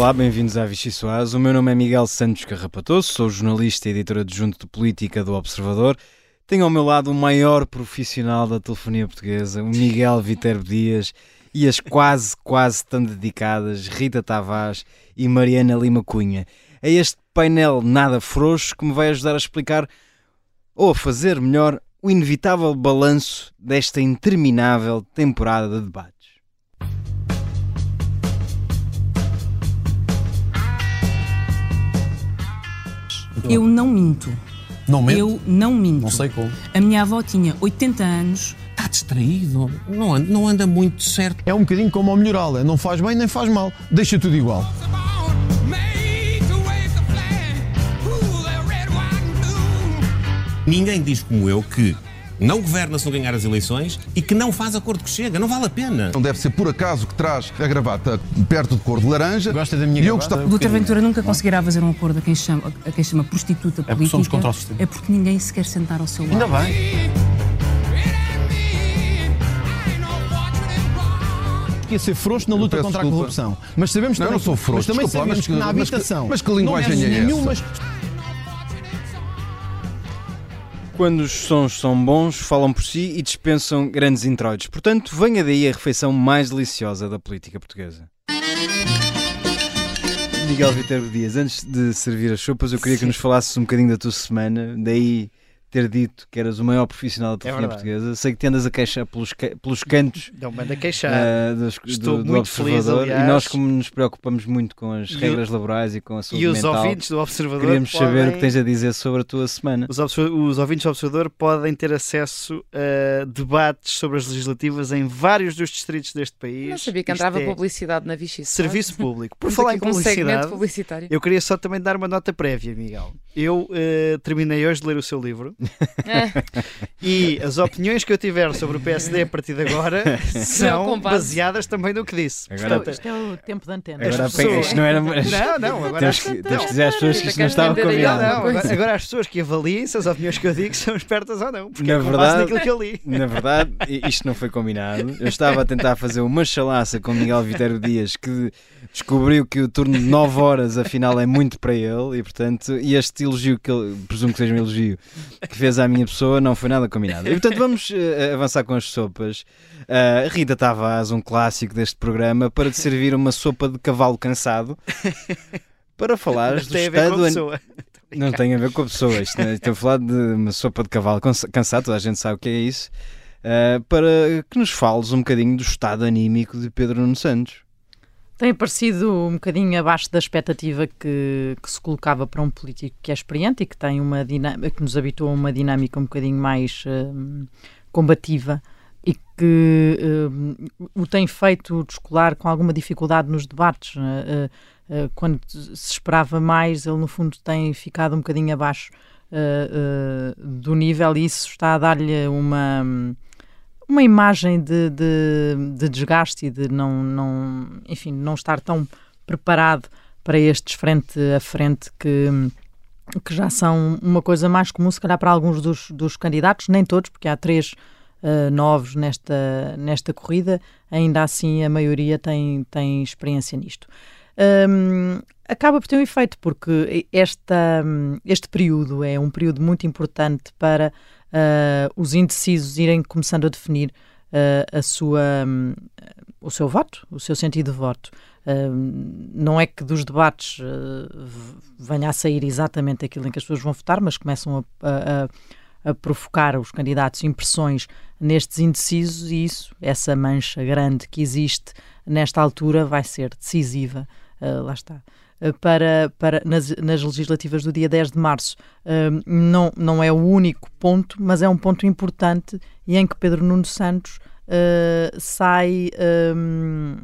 Olá, bem-vindos à Vichy Soaz. O meu nome é Miguel Santos Carrapatoso, sou jornalista e editor adjunto de política do Observador. Tenho ao meu lado o maior profissional da telefonia portuguesa, o Miguel Viterbo Dias, e as quase, quase tão dedicadas Rita Tavares e Mariana Lima Cunha. É este painel nada frouxo que me vai ajudar a explicar, ou a fazer melhor, o inevitável balanço desta interminável temporada de debates. Eu não minto. Não mente? Eu não minto. Não sei como. A minha avó tinha 80 anos. Está distraído. Não anda, não anda muito certo. É um bocadinho como ao melhorá-lo. é Não faz bem nem faz mal. Deixa tudo igual. Ninguém diz como eu que não governa se não ganhar as eleições e que não faz acordo que chega. Não vale a pena. Não deve ser por acaso que traz a gravata perto de cor de laranja. Gosta da minha E eu gravata? gostava- Doutor Ventura nunca conseguirá fazer um acordo a quem chama, a quem chama prostituta política. porque somos contra o sistema. É porque ninguém se quer sentar ao seu lado. Ainda bem. Ia ser frouxo na luta contra desculpa. a corrupção. Mas sabemos Não, também, não sou frouxo, mas também desculpa sabemos mas que, que- na mas que- habitação. mas que linguagem não é essa? Quando os sons são bons, falam por si e dispensam grandes introitos. Portanto, venha daí a refeição mais deliciosa da política portuguesa. Miguel Viterbo Dias, antes de servir as sopas, eu queria que nos falasses um bocadinho da tua semana, daí ter dito que eras o maior profissional da telefonia verdade. portuguesa. Sei que te andas a queixar pelos, pelos cantos Não manda queixar. ah, dos- Estou do, do muito feliz, aliás. e nós, como nos preocupamos muito com as E o- regras laborais e com a saúde e os mental, ouvintes do Observador queríamos podem... saber o que tens a dizer sobre a tua semana. Os, os ouvintes do Observador podem ter acesso a debates sobre as legislativas em vários dos distritos deste país. Não sabia que Isto entrava é publicidade na Vichy. Serviço público. Por falar em um publicidade, publicitário. eu queria só também dar uma nota prévia, Miguel. Eu eh, terminei hoje de ler o seu livro É, e as opiniões que eu tiver sobre o PSD a partir de agora são baseadas também no que disse. Agora- Portanto, Isto é o tempo de antena. Agora as pessoas- isto não era. Não, não, agora temos acho que, dizer às pessoas que isto não estava combinado. não, agora, as pessoas que avaliem se as opiniões que eu digo são espertas ou não, porque Na é verdade- naquilo que eu li. Na verdade, isto não foi combinado. Eu estava a tentar fazer uma chalaça com Miguel Viterbo Dias que descobriu que o turno de 9 horas afinal é muito para ele e portanto, e este elogio que ele, presumo que seja um elogio que fez à minha pessoa não foi nada combinado. E portanto vamos eh, avançar com as sopas. Ah, Rita Tavares, um clássico deste programa, para te servir uma sopa de cavalo cansado para falares do estado an- não tem a ver com a pessoa. Isto, não- Estou a falar de uma sopa de cavalo cansa- cansado, toda a gente sabe o que é isso. Uh, para que nos fales um bocadinho do estado anímico de Pedro Nuno Santos. Tem aparecido um bocadinho abaixo da expectativa que, que se colocava para um político que é experiente e que tem uma dinâmica, que nos habitua a uma dinâmica um bocadinho mais hum, combativa e que hum, o tem feito descolar com alguma dificuldade nos debates. Uh, uh, quando se esperava mais, ele no fundo tem ficado um bocadinho abaixo uh, uh, do nível e isso está a dar-lhe uma hum, uma imagem de, de, de desgaste e de não, não, enfim, não estar tão preparado para estes frente a frente que, que já são uma coisa mais comum, se calhar, para alguns dos, dos candidatos, nem todos, porque há três uh, novos nesta, nesta corrida, ainda assim a maioria tem, tem experiência nisto. Um, acaba por ter um efeito, porque esta, este período é um período muito importante para uh, os indecisos irem começando a definir uh, a sua, um, o seu voto, o seu sentido de voto. Uh, não é que dos debates venha a sair exatamente aquilo em que as pessoas vão votar, mas começam a, a, a provocar os candidatos impressões nestes indecisos e isso, essa mancha grande que existe nesta altura vai ser decisiva, uh, lá está, para, para nas, nas, legislativas do dia 10 de março. Uh, não, não é o único ponto, mas é um ponto importante e em que Pedro Nuno Santos sai, um,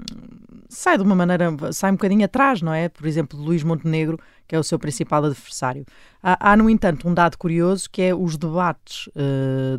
sai de uma maneira, sai um bocadinho atrás, não é? Por exemplo, Luís Montenegro, que é o seu principal adversário. Há, há no entanto, um dado curioso que é os debates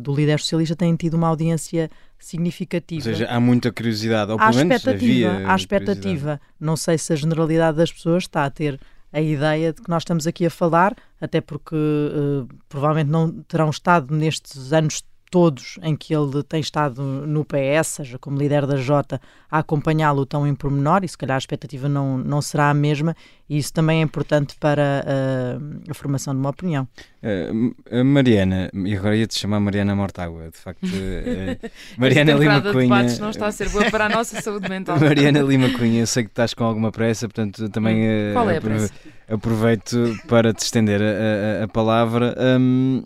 do líder socialista têm tido uma audiência significativa. Ou seja, há muita curiosidade, ou há expectativa, há expectativa. Não sei se a generalidade das pessoas está a ter a ideia de que nós estamos aqui a falar, até porque uh, provavelmente não terão estado nestes anos todos em que ele tem estado no PS, seja como líder da Jota, a acompanhá-lo tão em pormenor, e se calhar a expectativa não, não será a mesma, e isso também é importante para uh, a formação de uma opinião. Uh, Mariana, e agora ia-te chamar Mariana Mortágua, de facto. Uh, Mariana Lima Cunha. De não está a ser boa para a nossa saúde mental. Mariana Lima Cunha, eu sei que estás com alguma pressa, portanto também. Hum, Qual é a pressa? Aproveito para te estender a, a, a palavra. Um,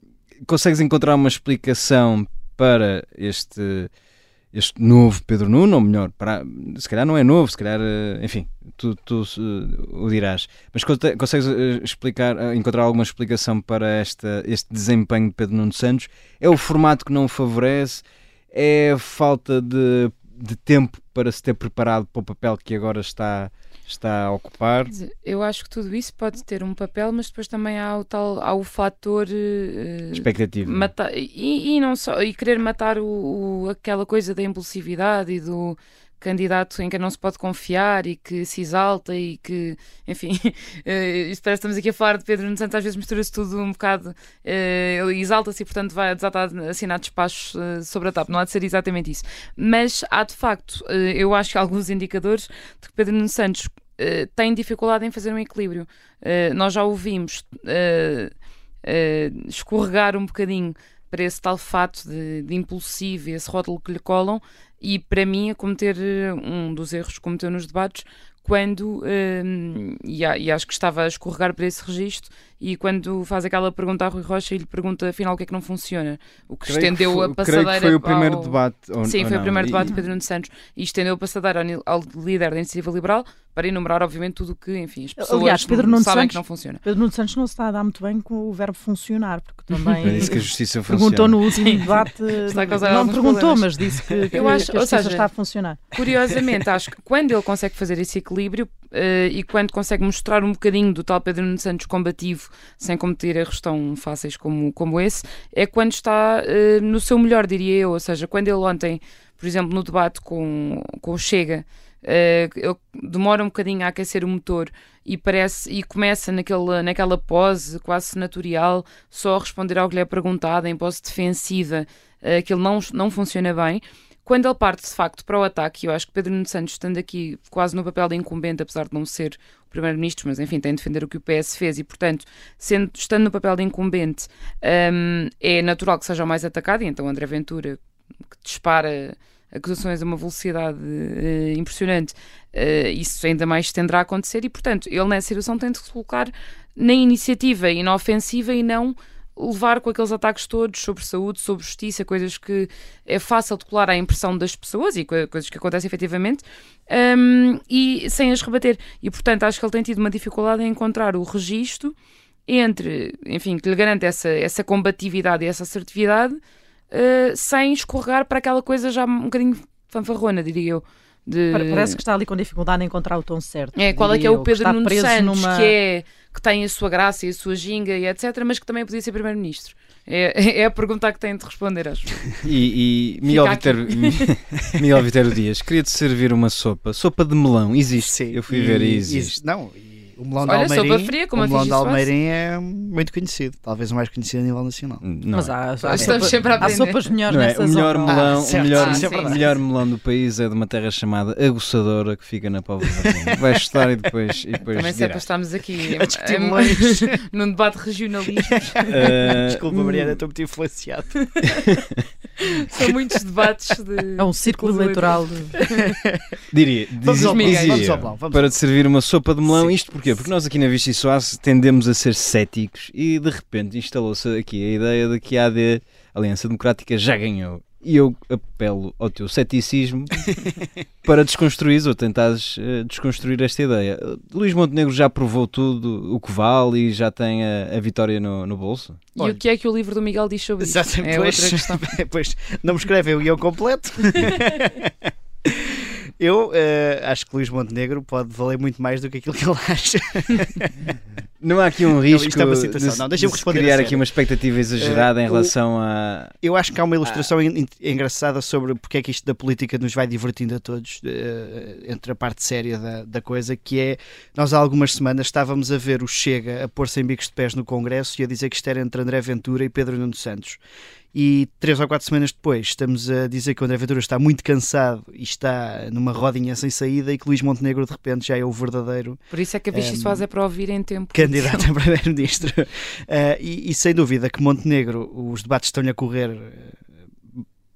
consegues encontrar uma explicação para este, este novo Pedro Nuno, ou melhor, para, se calhar não é novo, se calhar, eh, enfim, tu, tu uh, o dirás, mas consegues uh, explicar, encontrar alguma explicação para esta, este desempenho de Pedro Nuno Santos? É o formato que não favorece? É a falta de, de tempo para se ter preparado para o papel que agora está está a ocupar. Eu acho que tudo isso pode ter um papel, mas depois também há o tal há o fator uh, expectativa matar, e, e, não só e querer matar o, o, aquela coisa da impulsividade e do candidato em quem não se pode confiar e que se exalta e que, enfim, uh, isto parece que estamos aqui a falar de Pedro Nuno Santos, às vezes mistura-se tudo um bocado, uh, ele exalta-se e, portanto, vai desatar assinar despachos uh, sobre a TAP. Não há de ser exatamente isso. Mas há, de facto, eu acho que alguns indicadores de que Pedro Nuno Santos uh, tem dificuldade em fazer um equilíbrio. Uh, nós já ouvimos uh, escorregar um bocadinho para esse tal fato de, de impulsivo e esse rótulo que lhe colam, e para mim a cometer um dos erros que cometeu nos debates quando, e, e, acho que estava a escorregar para esse registro, e quando faz aquela pergunta a Rui Rocha e lhe pergunta afinal o que é que não funciona, o que creio estendeu que foi, a passadeira. Creio que foi o primeiro ao... debate. Ou, Sim, ou foi não. o primeiro debate de Pedro Nuno Santos e estendeu a passadeira ao, ao líder da Iniciativa Liberal para enumerar, obviamente, tudo o que, enfim, as pessoas Aliás, Pedro Nuno sabem Santos, que não funciona. Pedro Nuno Santos não se está a dar muito bem com o verbo funcionar, porque também é isso que a justiça perguntou no último debate, não perguntou, problemas. mas disse que, que, Eu acho, que a justiça seja, está a funcionar. Curiosamente, acho que quando ele consegue fazer esse equilíbrio uh, e quando consegue mostrar um bocadinho do tal Pedro Nuno Santos combativo, sem cometer erros tão fáceis como, como esse, é quando está uh, no seu melhor, diria eu. Ou seja, quando ele ontem, por exemplo, no debate com, com o Chega, Uh, ele demora um bocadinho a aquecer o motor e parece e começa naquela, naquela pose quase senatorial, só a responder ao que lhe é perguntado, em pose defensiva, que ele não, não funciona bem. Quando ele parte de facto para o ataque, eu acho que Pedro Nuno Santos, estando aqui quase no papel de incumbente, apesar de não ser o primeiro-ministro, mas enfim, tem de defender o que o PS fez e, portanto, sendo, estando no papel de incumbente, um, é natural que seja o mais atacado. E então André Ventura, que dispara acusações a uma velocidade uh, impressionante, uh, isso ainda mais tenderá a acontecer. E, portanto, ele nessa situação tem de se colocar na iniciativa e na ofensiva e não levar com aqueles ataques todos sobre saúde, sobre justiça, coisas que é fácil de colar à impressão das pessoas e coisas que acontecem efetivamente, um, e sem as rebater. E portanto acho que ele tem tido uma dificuldade em encontrar o registro entre, enfim, que lhe garante essa, essa combatividade e essa assertividade, uh, sem escorregar para aquela coisa já um bocadinho fanfarrona, diria eu. De... Parece que está ali com dificuldade em encontrar o tom certo. É, qual é que é o Pedro Nuno Santos, numa... que, é, que tem a sua graça e a sua ginga e etc., mas que também podia ser Primeiro-Ministro. É, é a pergunta que tem de responder, acho. E, e Miguel, Vitero, Miguel Vitero Dias, queria-te servir uma sopa. Sopa de melão, existe? Sim. Eu fui e, ver e existe. Não, o melão Olha, de Almeirim, fria, como o melão de Almeirim é muito conhecido, talvez o mais conhecido a nível nacional. Não Mas há, há, Estamos sempre a há sopas melhores não é? O melhor melão, ah, o melhor, ah, melhor melão do país é de uma terra chamada Aguçadora, que fica na Póvoa Vai estar e depois, e depois Também sempre estamos aqui a discutir num debate regionalista. Uh, Desculpa, Mariana, estou muito influenciado. São muitos debates de. É um círculo eleitoral. De... Diria, dizia, vamos dizia, vamos ao vamos para te servir uma sopa de melão, Sim. isto porquê? Porque nós aqui na Vichy Soares tendemos a ser céticos e de repente instalou-se aqui a ideia de que a AD, a Aliança Democrática, já ganhou. E eu apelo ao teu ceticismo para desconstruir ou tentares uh, desconstruir esta ideia. Luís Montenegro já provou tudo o que vale e já tem a, a vitória no, no bolso? E Olha, o que é que o livro do Miguel diz sobre isso? É pois, outra questão. pois, não me escreve o guião completo. Eu uh, acho que Luís Montenegro pode valer muito mais do que aquilo que ele acha. Não há aqui um risco é de, não, deixa de responder criar aqui uma expectativa exagerada uh, em relação a... Eu acho que há uma ilustração ah. engraçada sobre porque é que isto da política nos vai divertindo a todos, uh, entre a parte séria da, da coisa, que é, nós há algumas semanas estávamos a ver o Chega a pôr-se em bicos de pés no Congresso e a dizer que isto era entre André Ventura e Pedro Nuno Santos e três ou quatro semanas depois estamos a dizer que o André Ventura está muito cansado e está numa rodinha sem saída e que Luís Montenegro de repente já é o verdadeiro Por isso é que a Vichy Um, Soares é para ouvir em tempo. candidato a primeiro-ministro. Uh, e, e sem dúvida que Montenegro, os debates estão-lhe a correr uh,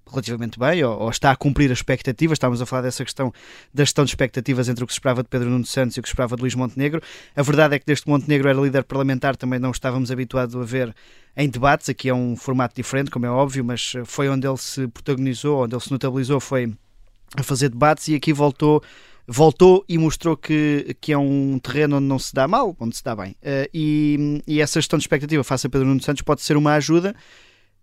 relativamente bem, ou, ou está a cumprir as expectativas. Estávamos a falar dessa questão da gestão de expectativas entre o que se esperava de Pedro Nuno Santos e o que se esperava de Luís Montenegro. A verdade é que desde que Montenegro era líder parlamentar também não estávamos habituados a ver em debates. Aqui é um formato diferente, como é óbvio, mas uh, foi onde ele se protagonizou, onde ele se notabilizou, foi a fazer debates e aqui voltou voltou e mostrou que, que é um terreno onde não se dá mal, onde se dá bem. Uh, e, e essa gestão de expectativa face a Pedro Nuno Santos pode ser uma ajuda,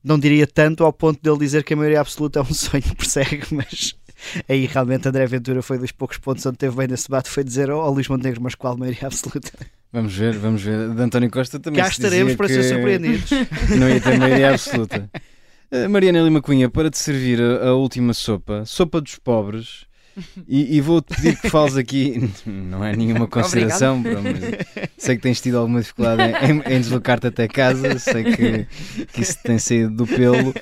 não diria tanto ao ponto dele dizer que a maioria absoluta é um sonho que persegue, mas aí realmente André Ventura foi dos poucos pontos onde teve bem nesse debate, foi dizer ao oh, Luís Montenegro, mas qual maioria absoluta? Vamos ver, vamos ver. De António Costa também Cá estaremos para ser surpreendidos. Não ia ter maioria absoluta. Uh, Mariana Lima Cunha, para te servir a, a última sopa, sopa dos pobres, e, e vou-te pedir que fales aqui, não é nenhuma consideração, bro, sei que tens tido alguma dificuldade em, em deslocar-te até casa, sei que, que isso tem saído do pelo,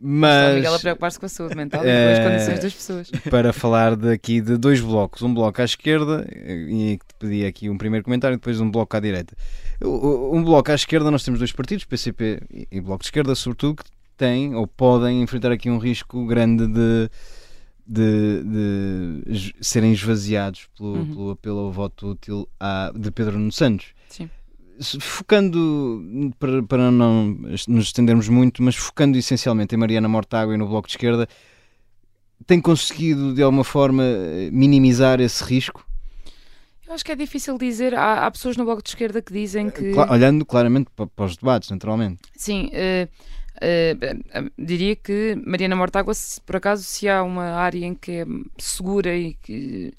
mas Miguel a preocupar-se com a saúde mental e Eh, com as condições das pessoas. para falar daqui de dois blocos, um bloco à esquerda, e que te pedi aqui um primeiro comentário, e depois um bloco à direita. Um bloco à esquerda, nós temos dois partidos, PCP e- e Bloco de Esquerda, sobretudo, que têm ou podem enfrentar aqui um risco grande de, de, de serem esvaziados pelo, Uhum. pelo apelo ao voto útil à- de Pedro Nuno Santos. Sim. Focando, para, para não nos estendermos muito, mas focando essencialmente em Mariana Mortágua e no Bloco de Esquerda, tem conseguido de alguma forma minimizar esse risco? Eu acho que é difícil dizer. Há, há pessoas no Bloco de Esquerda que dizem que. Cla- olhando claramente pa- para, os debates, naturalmente. Sim, eh, eh, eh, diria que Mariana Mortágua, por acaso, se há uma área em que é segura e que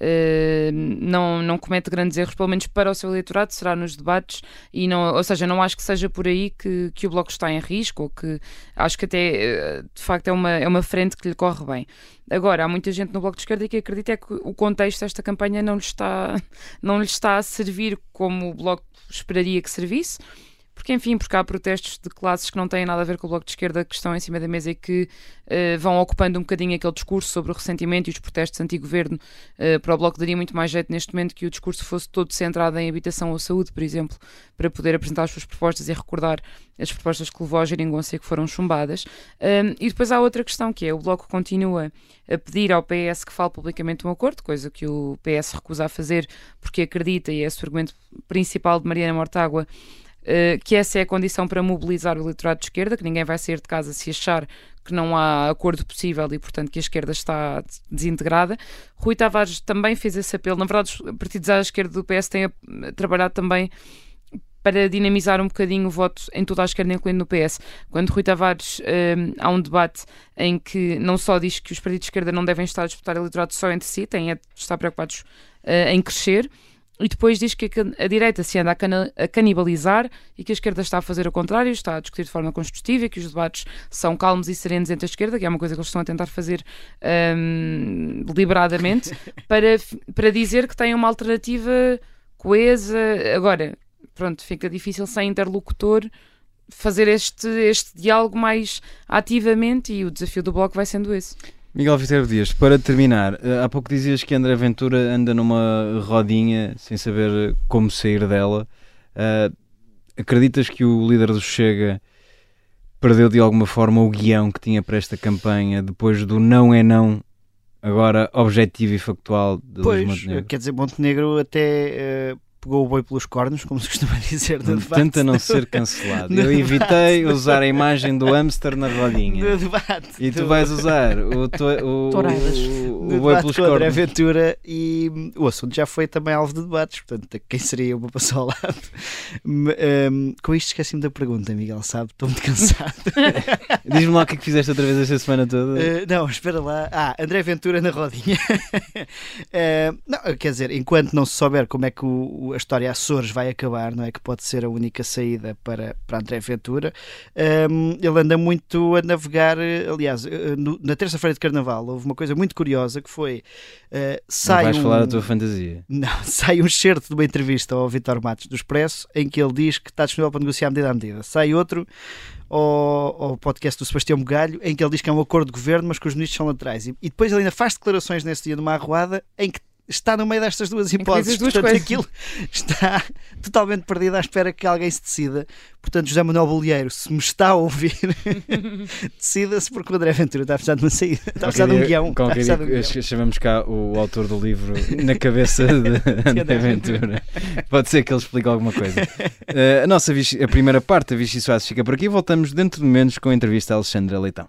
eh, não, não comete grandes erros, pelo menos para o seu eleitorado, será nos debates, e não, ou seja, não acho que seja por aí que, que o Bloco está em risco, ou que acho que até eh, de facto é uma, é uma frente que lhe corre bem. Agora, há muita gente no Bloco de Esquerda que acredita é que o contexto desta campanha não lhe está, não lhe está a servir como o Bloco esperaria que servisse. Porque, enfim, porque há protestos de classes que não têm nada a ver com o Bloco de Esquerda que estão em cima da mesa e que eh, vão ocupando um bocadinho aquele discurso sobre o ressentimento e os protestos anti-governo. Eh, para o Bloco daria muito mais jeito neste momento que o discurso fosse todo centrado em habitação ou saúde, por exemplo, para poder apresentar as suas propostas e recordar as propostas que levou à geringonça que foram chumbadas. Um, e depois há outra questão que é o Bloco continua a pedir ao PS que fale publicamente um acordo, coisa que o PS recusa a fazer porque acredita, e é esse o argumento principal de Mariana Mortágua, Uh, que essa é a condição para mobilizar o eleitorado de esquerda, que ninguém vai sair de casa se achar que não há acordo possível e, portanto, que a esquerda está desintegrada. Rui Tavares também fez esse apelo. Na verdade, os partidos à esquerda do PS têm trabalhado também para dinamizar um bocadinho o voto em toda a esquerda, incluindo no PS. Quando Rui Tavares um, há um debate em que não só diz que os partidos de esquerda não devem estar a disputar eleitorado só entre si, têm a estar preocupados uh, em crescer, e depois diz que a, direita se anda a, cana- a canibalizar e que a esquerda está a fazer o contrário, está a discutir de forma construtiva e que os debates são calmos e serenos entre a esquerda, que é uma coisa que eles estão a tentar fazer hum, deliberadamente, para, para dizer que têm uma alternativa coesa. Agora, pronto, fica difícil sem interlocutor fazer este, este diálogo mais ativamente e o desafio do Bloco vai sendo esse. Miguel Viterbo Dias, para terminar, eh, há pouco dizias que André Ventura anda numa rodinha sem saber como sair dela. Eh, acreditas que o líder do Chega perdeu de alguma forma o guião que tinha para esta campanha depois do não é não, agora objetivo e factual de Pois, Montenegro? quer dizer, Montenegro até eh, pegou o boi pelos cornos, como se costuma dizer no debate. Tenta não ser cancelado. No Eu evitei usar a imagem do hamster na rodinha. No debate. E tu do- vais usar o, to, o, o, o boi pelos com André cornos. Ventura e o assunto já foi também alvo de debates, portanto, quem seria uma pessoa ao lado? M- hum, com isto esqueci-me da pergunta, Miguel, sabe? Estou muito cansado. Diz-me lá o que é que fizeste outra vez esta semana toda. Uh, não, espera lá. Ah, André Ventura na rodinha. Uh, não, quer dizer, enquanto não se souber como é que o, a história Açores vai acabar, não é? Que pode ser a única saída para, para André Ventura. Um, ele anda muito a navegar. Aliás, no, na terça-feira de Carnaval houve uma coisa muito curiosa que foi. Uh, sai não vais um, falar da tua fantasia. Não, sai um certo de uma entrevista ao Vitor Matos do Expresso em que ele diz que está disponível para negociar medida a medida. Sai outro ao, ao podcast do Sebastião Bugalho em que ele diz que é um acordo de governo, mas que os ministros são laterais. E, e depois ele ainda faz declarações nesse dia numa arruada em que está no meio destas duas hipóteses. duas Portanto, coisas. aquilo está totalmente perdido à espera que alguém se decida. Portanto, José Manuel Bolieiro, se me está a ouvir, decida-se porque o André Ventura está a precisar de uma saída. Está a precisar de um guião. Qualquer de um dia guião. chamamos cá o autor do livro na cabeça de André Ventura. Pode ser que ele explique alguma coisa. Eh, a nossa a primeira parte da Vichy Soares fica por aqui. Voltamos dentro de momentos com a entrevista a Alexandra Leitão.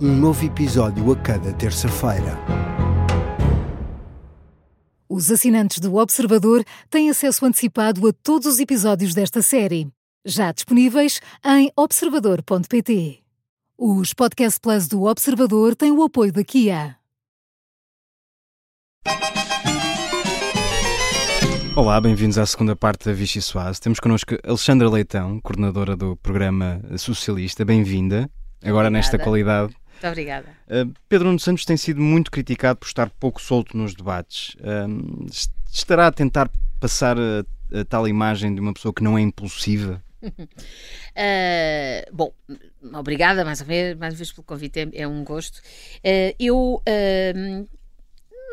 Um novo episódio a cada terça-feira. Os assinantes do Observador têm acesso antecipado a todos os episódios desta série, já disponíveis em observador.pt. Os Podcast Plus do Observador têm o apoio da Kia. Olá, bem-vindos à segunda parte da Vichy Soares. Temos connosco Alexandra Leitão, coordenadora do programa Socialista. Bem-vinda. Agora nesta Obrigada. qualidade. Muito obrigada. Uh, Pedro Nuno Santos tem sido muito criticado por estar pouco solto nos debates. Est- estará a tentar passar a, a tal imagem de uma pessoa que não é impulsiva? Uh, bom, obrigada mais uma vez, mais uma vez pelo convite, é, é um gosto. Uh, eu uh,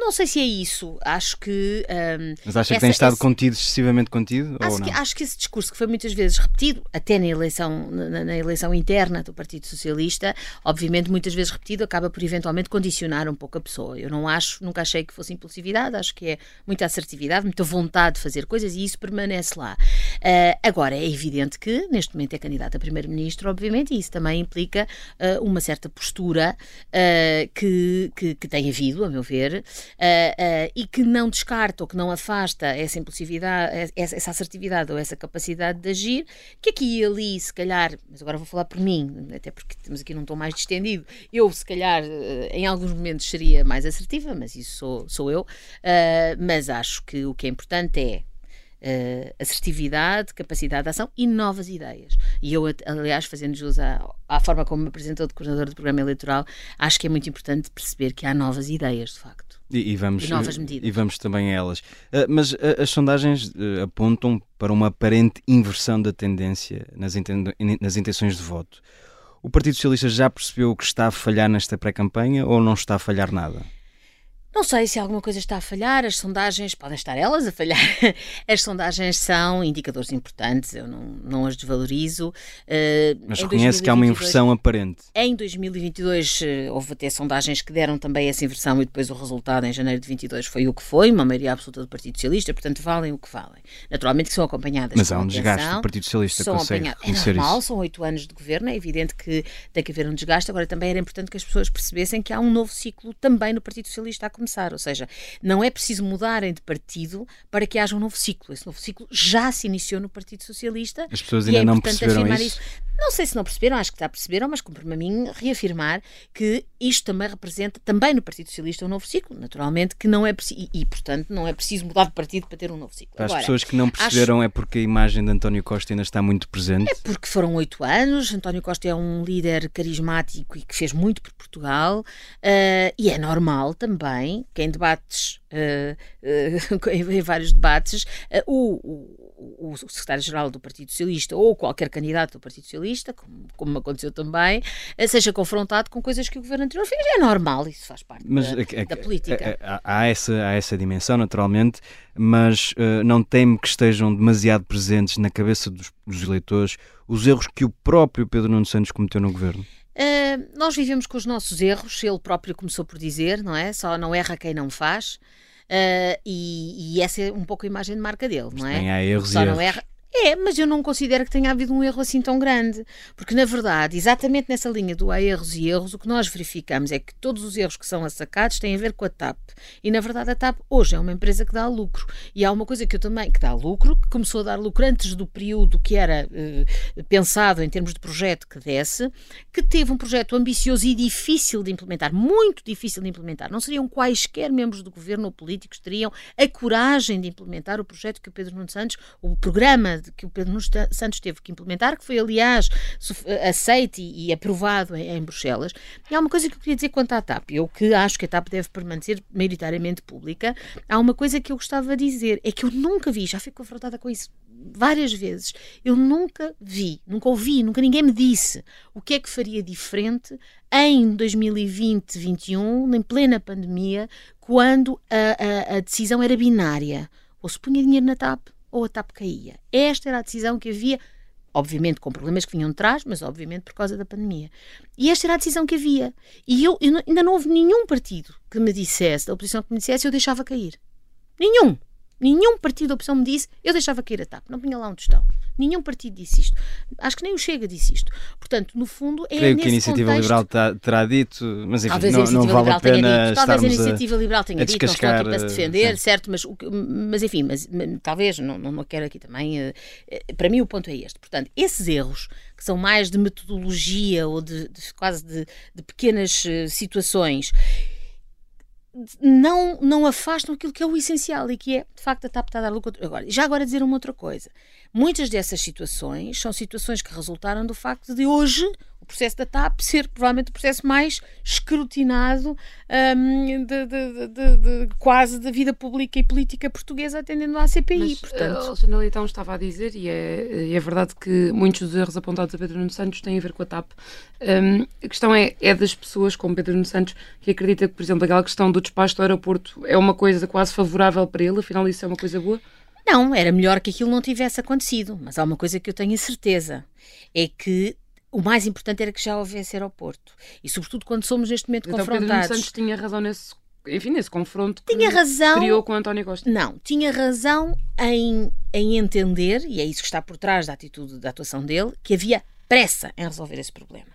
não sei se é isso, acho que. um, Mas acha que essa- tem estado contido, excessivamente contido? Acho que, acho que esse discurso que foi muitas vezes repetido, até na eleição, na, na eleição interna do Partido Socialista, obviamente muitas vezes repetido, acaba por eventualmente condicionar um pouco a pessoa. Eu não acho, nunca achei que fosse impulsividade, acho que é muita assertividade, muita vontade de fazer coisas e isso permanece lá. Ah, agora, é evidente que neste momento é candidato a Primeiro-Ministro, obviamente, e isso também implica ah, uma certa postura ah, que, que, que tem havido, a meu ver, ah, e que não descarta ou que não afasta essa impulsividade, essa, essa assertividade ou essa capacidade de agir, que aqui e ali, se calhar, mas agora vou falar por mim, até porque temos aqui num tom mais distendido, eu, se calhar, eh, em alguns momentos seria mais assertiva, mas isso sou, sou eu, mas acho que o que é importante é eh, assertividade, capacidade de ação e novas ideias. E eu, aliás, fazendo jus à, à forma como me apresentou de coordenador do programa eleitoral, acho que é muito importante perceber que há novas ideias, de facto. E, e vamos, E novas medidas. e vamos também a elas. Uh, mas uh, as sondagens uh, apontam para uma aparente inversão da tendência nas, nas intenções de voto. O Partido Socialista já percebeu que está a falhar nesta pré-campanha ou não está a falhar nada? Não sei se alguma coisa está a falhar, as sondagens podem estar elas a falhar. As sondagens são indicadores importantes, eu não, não as desvalorizo. Eh, Mas em reconhece que há uma 2022 inversão aparente. Em 2022 eh, houve até sondagens que deram também essa inversão e depois o resultado em janeiro de 22 foi o que foi, uma maioria absoluta do Partido Socialista, portanto valem o que valem. Naturalmente que são acompanhadas Mas há um desgaste do Partido Socialista, são consegue É normal, isso. são oito anos de governo, é evidente que tem que haver um desgaste, agora também era importante que as pessoas percebessem que há um novo ciclo também no Partido Socialista a começar, ou seja, não é preciso mudarem de partido para que haja um novo ciclo. Esse novo ciclo já se iniciou no Partido Socialista. As pessoas ainda é não perceberam afirmar isso? Não sei se não perceberam, acho que já perceberam, mas cumpre-me a mim reafirmar que isto também representa, também no Partido Socialista, um novo ciclo, naturalmente, que não é preciso, e, e, portanto não é preciso mudar de partido para ter um novo ciclo. Para as pessoas que não acho- perceberam é porque a imagem de António Costa ainda está muito presente. porque foram oito anos. António Costa é um líder carismático e que fez muito por Portugal. eh, e é normal também que em debates, em, em vários debates, eh, o, o, o secretário-geral do Partido Socialista ou qualquer candidato do Partido Socialista, como, como aconteceu também, eh, seja confrontado com coisas que o governo anterior fez. É normal, isso faz parte Mas da, é é da política. é- há, essa, há essa dimensão, naturalmente, mas eh, não teme que estejam demasiado presentes na cabeça dos, dos eleitores os erros que o próprio Pedro Nuno Santos cometeu no governo. Uh, nós vivemos com os nossos erros, ele próprio começou por dizer, não é? Só não erra quem não faz. Uh, e, e, essa é um pouco a imagem de marca dele, não é? Tem há erros Só e não erros. erra. É, mas eu não considero que tenha havido um erro assim tão grande. Porque, na verdade, exatamente nessa linha do há erros e erros, o que nós verificamos é que todos os erros que são assacados têm a ver com a TAP. E, na verdade, a TAP hoje é uma empresa que dá lucro. E há uma coisa que eu também, que dá lucro, que começou a dar lucro antes do período que era eh, pensado em termos de projeto que desse, que teve um projeto ambicioso e difícil de implementar, muito difícil de implementar. Não seriam quaisquer membros do governo ou políticos teriam a coragem de implementar o projeto que o Pedro Nuno Santos, o programa que o Pedro Santos teve que implementar, que foi, aliás, aceite e, aprovado em, em Bruxelas. E há uma coisa que eu queria dizer quanto à TAP. Eu que acho que a TAP deve permanecer maioritariamente pública, há uma coisa que eu gostava de dizer, é que eu nunca vi, já fico confrontada com isso várias vezes, eu nunca vi, nunca ouvi, nunca ninguém me disse o que é que faria diferente em 2020-21, em plena pandemia, quando a, a- a decisão era binária. Ou se punha dinheiro na TAP ou a TAP caía. Esta era a decisão que havia, obviamente com problemas que vinham de trás, mas obviamente por causa da pandemia. E esta era a decisão que havia. E eu, eu não- ainda não houve nenhum partido que me dissesse, da oposição que me dissesse, eu deixava cair. Nenhum. Nenhum partido da oposição me disse, eu deixava cair a TAP. Não punha lá um tostão. Nenhum partido disse isto. Acho que nem o Chega disse isto. Portanto, no fundo, é Creio nesse que a Iniciativa contexto... Liberal ta- terá dito, mas enfim, Talvez não, não vale a Liberal tenha pena dito, talvez a Iniciativa Liberal tenha a dito, não estou aqui para se eh, defender, sim. certo, mas, mas enfim, mas, talvez, não, não, não quero aqui também, eh, eh, para mim o ponto é este. Portanto, esses erros, que são mais de metodologia ou de, de- quase de, de pequenas situações, não, não afastam aquilo que é o essencial e que é, de facto, a TAP está a dar lucro. Agora, já agora dizer uma outra coisa. Muitas dessas situações são situações que resultaram do facto de hoje o processo da TAP ser provavelmente o processo mais escrutinado hum, de, de- de- de- quase da vida pública e política portuguesa atendendo à CPI. Mas, portanto, eh, Alexandre Leitão estava a dizer, e é, é verdade que muitos dos erros apontados a Pedro Nuno Santos têm a ver com a TAP. Hum, a questão é, é das pessoas, como Pedro Nuno Santos, que acredita que, por exemplo, aquela questão do despacho do aeroporto é uma coisa quase favorável para ele, afinal isso é uma coisa boa? Não, era melhor que aquilo não tivesse acontecido, mas há uma coisa que eu tenho a certeza: é que o mais importante era que já houvesse aeroporto. E, sobretudo, quando somos neste momento Então Pedro confrontados. Santos tinha razão nesse, enfim, nesse confronto que Tinha razão. criou com António Costa. Não, tinha razão em, em entender, e é isso que está por trás da atitude, da atuação dele, que havia pressa em resolver esse problema.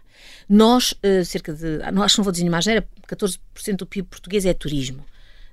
Nós, eh, cerca de, não, acho que não vou dizer nenhuma asneira, 14% do PIB português é turismo.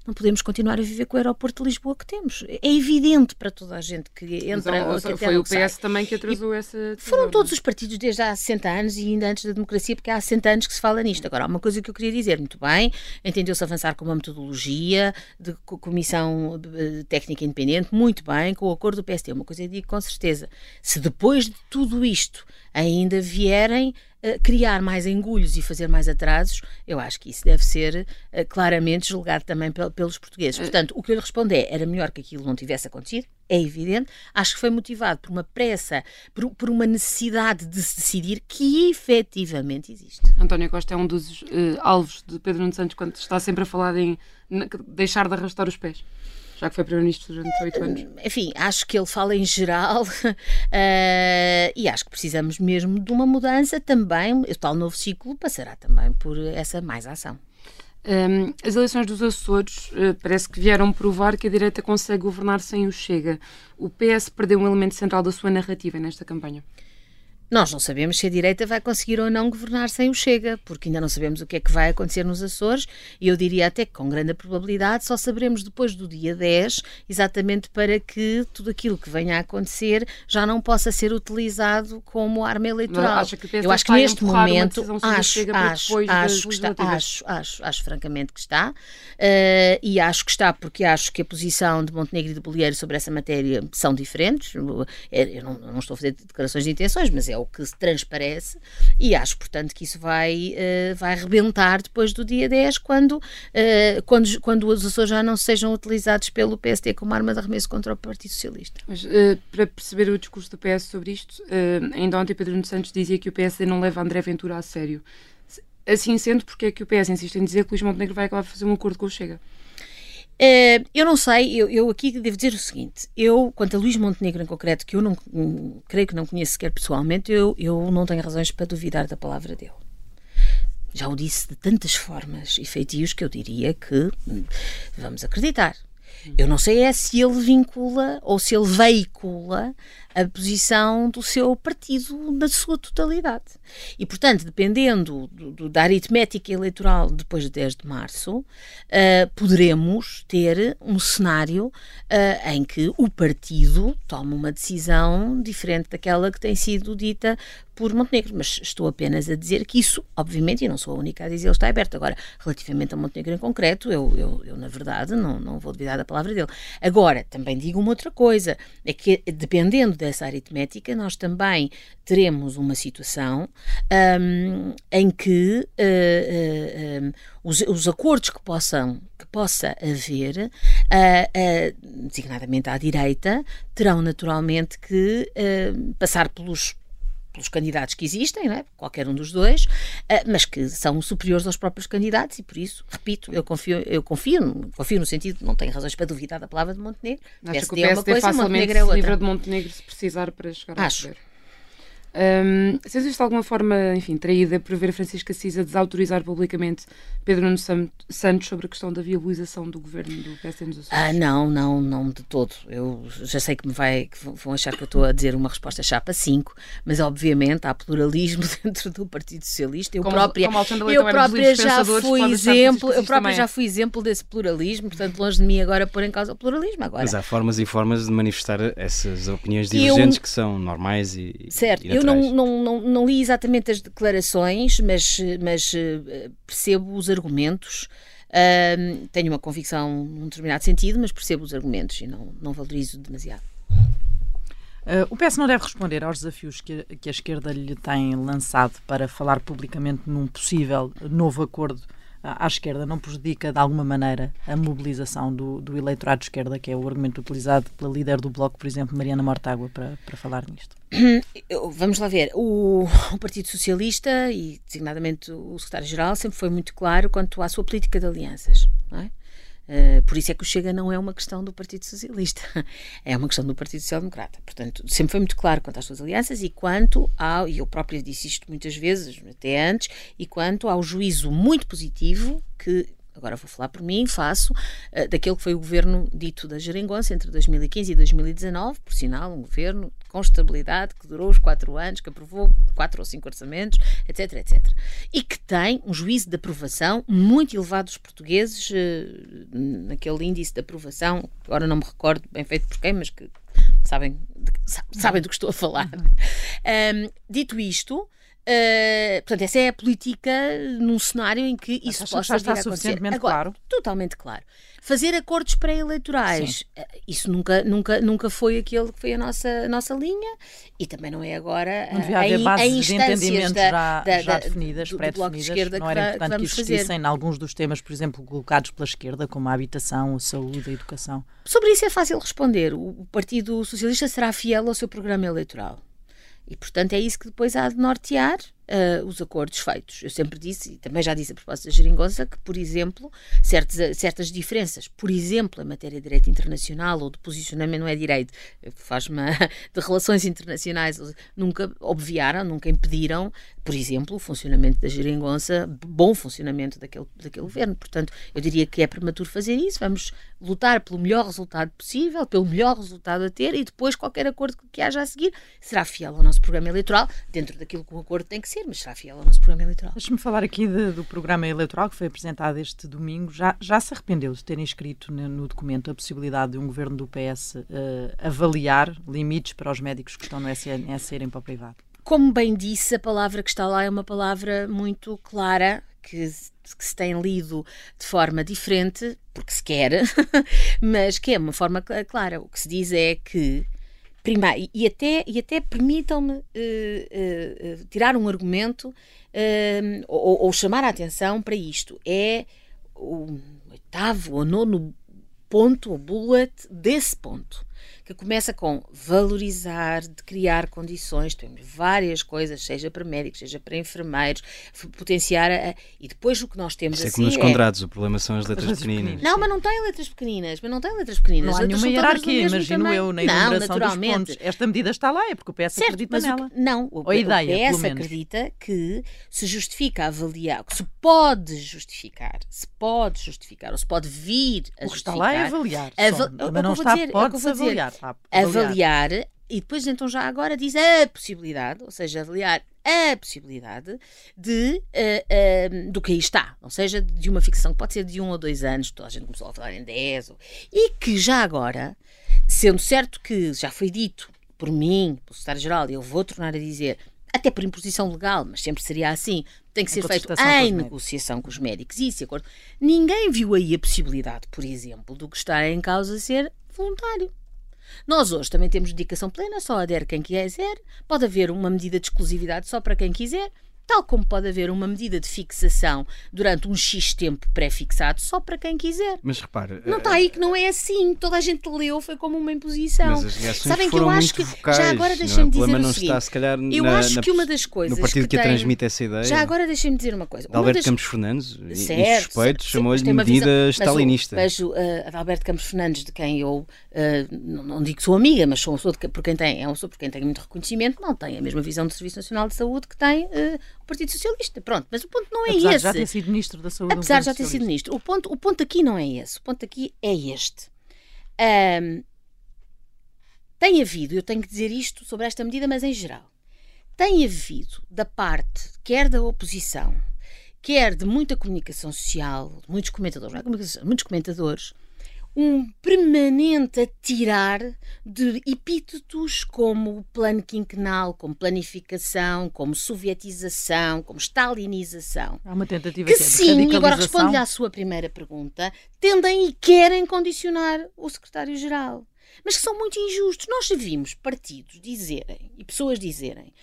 Não podemos continuar a viver com o aeroporto de Lisboa que temos. É evidente para toda a gente que Mas, entra ó, ou que foi o que sai. PS também que atrasou essa decisão, Foram é? todos os partidos desde há 60 anos e ainda antes da democracia, porque há 60 anos que se fala nisto. Agora, há uma coisa que eu queria dizer, muito bem, entendeu-se avançar com uma metodologia de co- comissão eh, técnica independente, muito bem, com o acordo do PST. Uma coisa eu digo com certeza. Se depois de tudo isto ainda vierem criar mais engulhos e fazer mais atrasos, eu acho que isso deve ser eh, claramente julgado também pel- pelos portugueses. Portanto, o que eu lhe respondo é, era melhor que aquilo não tivesse acontecido, é evidente. Acho que foi motivado por uma pressa, por, por uma necessidade de se decidir que efetivamente existe. António Costa é um dos eh, alvos de Pedro Nuno Santos quando está sempre a falar em deixar de arrastar os pés, já que foi Primeiro-Ministro durante oito anos. Enfim, acho que ele fala em geral eh, e acho que precisamos mesmo de uma mudança também. O tal novo ciclo passará também por essa mais ação. Um, as eleições dos Açores eh, parece que vieram provar que a direita consegue governar sem o Chega. O PS perdeu um elemento central da sua narrativa nesta campanha. Nós não sabemos se a direita vai conseguir ou não governar sem o Chega, porque ainda não sabemos o que é que vai acontecer nos Açores, e eu diria até que com grande probabilidade só saberemos depois do dia 10, exatamente para que tudo aquilo que venha a acontecer já não possa ser utilizado como arma eleitoral. que eu acho que neste momento, acho, acho, acho, que está, acho, acho, acho francamente que está, eh, e acho que está porque acho que a posição de Montenegro e de Bolieiro sobre essa matéria são diferentes. Eu não, eu não estou a fazer declarações de intenções, mas é o que se transparece, e acho, portanto, que isso vai, eh, vai rebentar depois do dia 10, quando, eh, quando, quando os Açores já não sejam utilizados pelo PSD como arma de arremesso contra o Partido Socialista. Mas eh, para perceber o discurso do PS sobre isto, ainda ontem Pedro Nuno Santos dizia que o PSD não leva André Ventura a sério. Assim sendo, porque é que o PS insiste em dizer que Luís Montenegro vai acabar de fazer um acordo com o Chega? Eh, eu não sei, eu, eu aqui devo dizer o seguinte: eu, quanto a Luís Montenegro em concreto, que eu não hum, creio que não conheço sequer pessoalmente, eu, eu não tenho razões para duvidar da palavra dele. já o disse de tantas formas e feitios que eu diria que hum, vamos acreditar. Eu não sei é se ele vincula ou se ele veicula a posição do seu partido na sua totalidade. E, portanto, dependendo do, do, da aritmética eleitoral depois de 10 de março, uh, poderemos ter um cenário uh, em que o partido toma uma decisão diferente daquela que tem sido dita por Montenegro, mas estou apenas a dizer que isso, obviamente, e não sou a única a dizer, está aberto. Agora, relativamente a Montenegro em concreto, eu, eu, eu na verdade, não, não vou duvidar da palavra dele. Agora, também digo uma outra coisa, é que dependendo dessa aritmética, nós também teremos uma situação um, em que uh, uh, um, os, os, acordos que possam que possa haver, uh, designadamente à direita, terão naturalmente que passar pelos pelos candidatos que existem, é? qualquer um dos dois, mas que são superiores aos próprios candidatos e por isso, repito, eu confio, eu confio, confio no sentido, não tenho razões para duvidar da palavra de Montenegro. Acho que o PSD é uma coisa, facilmente Montenegro é outra. livra de Montenegro se precisar para chegar Acho. ao poder. Um, se existe alguma forma, enfim, traída por ver Francisco Assis a desautorizar publicamente Pedro Nuno Santos sobre a questão da viabilização do governo do PSD nos Açores? Ah, não, não, não de todo. Eu já sei que me vai, que vão achar que eu estou a dizer uma resposta chapa 5, mas obviamente há pluralismo dentro do Partido Socialista. Eu como, própria, como eu própria já fui exemplo, eu própria já fui exemplo desse pluralismo, portanto longe de mim agora pôr em causa o pluralismo agora. Mas há formas e formas de manifestar essas opiniões divergentes eu, que são normais e certo. E eu não, não, não, não, li exatamente as declarações, mas, mas uh, percebo os argumentos. Uh, tenho uma convicção num determinado sentido, mas percebo os argumentos e não, não valorizo demasiado. Uh, o PS não deve responder aos desafios que, que a esquerda lhe tem lançado para falar publicamente num possível novo acordo à esquerda não prejudica de alguma maneira a mobilização do, do eleitorado de esquerda, que é o argumento utilizado pela líder do Bloco, por exemplo, Mariana Mortágua, para, para falar nisto? Vamos lá ver. O, o Partido Socialista e, designadamente, o secretário-geral sempre foi muito claro quanto à sua política de alianças. Não é? Uh, por isso é que o Chega não é uma questão do Partido Socialista, é uma questão do Partido Social Democrata. Portanto, sempre foi muito claro quanto às suas alianças e quanto ao, e eu próprio disse isto muitas vezes, até antes, e quanto ao juízo muito positivo que agora vou falar por mim, faço, uh, daquele que foi o governo dito da Jeringonça entre 2015 e 2019, por sinal, um governo com estabilidade, que durou os quatro anos, que aprovou quatro ou cinco orçamentos, etc, etc. E que tem um juízo de aprovação muito elevado dos portugueses, uh, naquele índice de aprovação, agora não me recordo bem feito por quem, mas que sabem, de, sabem do que estou a falar. Um, dito isto, Uh, portanto, essa é a política num cenário em que isso possa estar suficientemente Agora, claro. Totalmente claro. Fazer acordos pré-eleitorais, uh, isso nunca, nunca, nunca foi aquele que foi a nossa, a nossa linha e também não é agora não devia haver bases de entendimento da, já, da, já definidas, pré-definidas. Não era importante que, que existissem em alguns dos temas, por exemplo, colocados pela esquerda, como a habitação, a saúde, a educação. Sobre isso é fácil responder. O Partido Socialista será fiel ao seu programa eleitoral. E, portanto, é isso que depois há de nortear uh, os acordos feitos. Eu sempre disse, e também já disse a propósito da geringonça, que, por exemplo, certas, certas diferenças, por exemplo, em matéria de direito internacional ou de posicionamento, não é direito, faz-me de relações internacionais, nunca obviaram, nunca impediram, por exemplo, o funcionamento da geringonça, bom funcionamento daquele, daquele governo. Portanto, eu diria que é prematuro fazer isso, vamos lutar pelo melhor resultado possível, pelo melhor resultado a ter e depois qualquer acordo que haja a seguir será fiel ao nosso programa eleitoral, dentro daquilo que o acordo tem que ser, mas será fiel ao nosso programa eleitoral. Deixa-me falar aqui de, do programa eleitoral que foi apresentado este domingo. Já, já se arrependeu de terem escrito no, no documento a possibilidade de um governo do PS uh, eh, avaliar limites para os médicos que estão no SNS irem para o privado? Como bem disse, a palavra que está lá é uma palavra muito clara, que, que, se tem lido de forma diferente, porque se quer, mas que é uma forma clara. O que se diz é que primeiro, e até, e até permitam-me uh, uh, tirar um argumento uh, ou, ou, chamar a atenção para isto. É o oitavo ou nono ponto, o bullet desse ponto. Que começa com valorizar, de criar condições, temos várias coisas, seja para médicos, seja para enfermeiros, potenciar a, e depois o que nós temos Isso é assim como nos é- contratos, o problema são as letras pequeninas. Não, mas não tem letras pequeninas, mas não tem letras pequeninas. Não há nenhuma hierarquia, imagino tamanho. eu, na Não, enumeração dos pontos. Esta medida está lá, é porque o PS Certo, acredita mas o nela. que- não, o, Ou a ideia, o PS acredita que se justifica avaliar, que se pode justificar, se pode justificar, ou se pode vir a O que está justificar. lá é avaliar, só. ava- Mas é que não está, dizer, é pode-se vou dizer. Avaliar, a avaliar. Avaliar, e depois então já agora diz a possibilidade, ou seja, avaliar a possibilidade de eh, eh, do que aí está, ou seja, de uma fixação que pode ser de um ou dois anos, toda a gente começou a falar em 10, ou- e que já agora, sendo certo que já foi dito por mim, pelo secretário-geral, e eu vou tornar a dizer, até por imposição legal, mas sempre seria assim, tem que ser feito com em médicos. negociação com os médicos, e isso acordo. Ninguém viu aí a possibilidade, por exemplo, do que está em causa ser voluntário. Nós hoje também temos dedicação plena, só adere quem quiser. Pode haver uma medida de exclusividade só para quem quiser, tal como pode haver uma medida de fixação durante um X tempo pré-fixado só para quem quiser. Mas repare, Não eh, está aí que não é assim. Toda a gente leu, foi como uma imposição. Mas as reações Sabem que foram eu acho que. vocais, já agora é? deixem-me O dizer problema o não seguinte. está, se calhar, eu na- acho na- que uma das coisas. no partido que, tem- transmite essa ideia. Já agora deixem-me dizer uma coisa. Uma Alberto das- Campos Fernandes, insuspeito, sim, chamou-lhe de medida mas o- stalinista. Mas o, uh, Alberto Campos Fernandes, de quem eu uh, não, não digo que sou amiga, mas sou uma pessoa de que- por quem tem, é uma pessoa por quem tenho muito reconhecimento, não tem a mesma visão do Serviço Nacional de Saúde que tem uh, o Partido Socialista. Pronto, mas o ponto não é Apesar de esse. já ter sido Ministro da Saúde. um Apesar de já ter sido ministro. O ponto, o ponto aqui não é esse. O ponto aqui é este. Ahm, tem havido, eu tenho que dizer isto sobre esta medida, mas em geral, tem havido da parte, quer da oposição, quer de muita comunicação social, de muitos comentadores, não é comunicação, muitos comentadores, um permanente atirar de epítetos como plano quinquenal, como planificação, como sovietização, como stalinização. Há uma tentativa Que que é de sim, e agora responde-lhe à sua primeira pergunta, tendem e querem condicionar o secretário-geral. Mas que são muito injustos. Nós vimos partidos dizerem, e pessoas dizerem,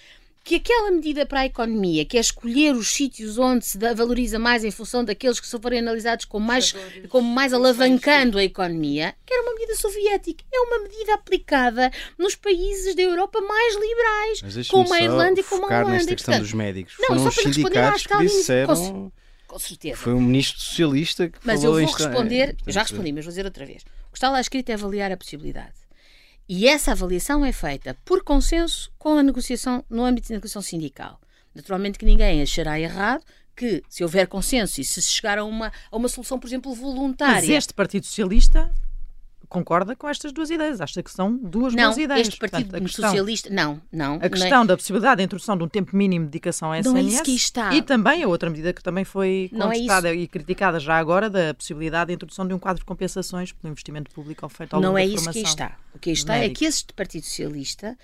que aquela medida para a economia, que é escolher os sítios onde se valoriza mais em função daqueles que só forem analisados como mais, como mais alavancando a economia, que era uma medida soviética. É uma medida aplicada nos países da Europa mais liberais, como a Irlanda e como a Holanda. nesta E, questão portanto, dos médicos. Não, Foram só para responder à sindicatos que Stalin, disseram... Com certeza. Foi um ministro socialista que Mas eu falou vou isto. é, responder, portanto, eu já respondi, mas vou dizer outra vez. O que está lá escrito é avaliar a possibilidade. E essa avaliação é feita por consenso com a negociação, no âmbito da negociação sindical. Naturalmente que ninguém achará errado que, se houver consenso e se chegar a uma, a uma solução, por exemplo, voluntária. Mas este Partido Socialista concorda com estas duas ideias. Acha que são duas não, boas ideias. este Partido Portanto, questão- Socialista, não, não. A questão da possibilidade da introdução de um tempo mínimo de dedicação à Não é SNS isso que está. e também a outra medida que também foi Não é contestada e criticada já agora da possibilidade da introdução de um quadro de compensações pelo investimento público feito ao longo Não é isso que aí está. O que aí está é médicos. que este Partido Socialista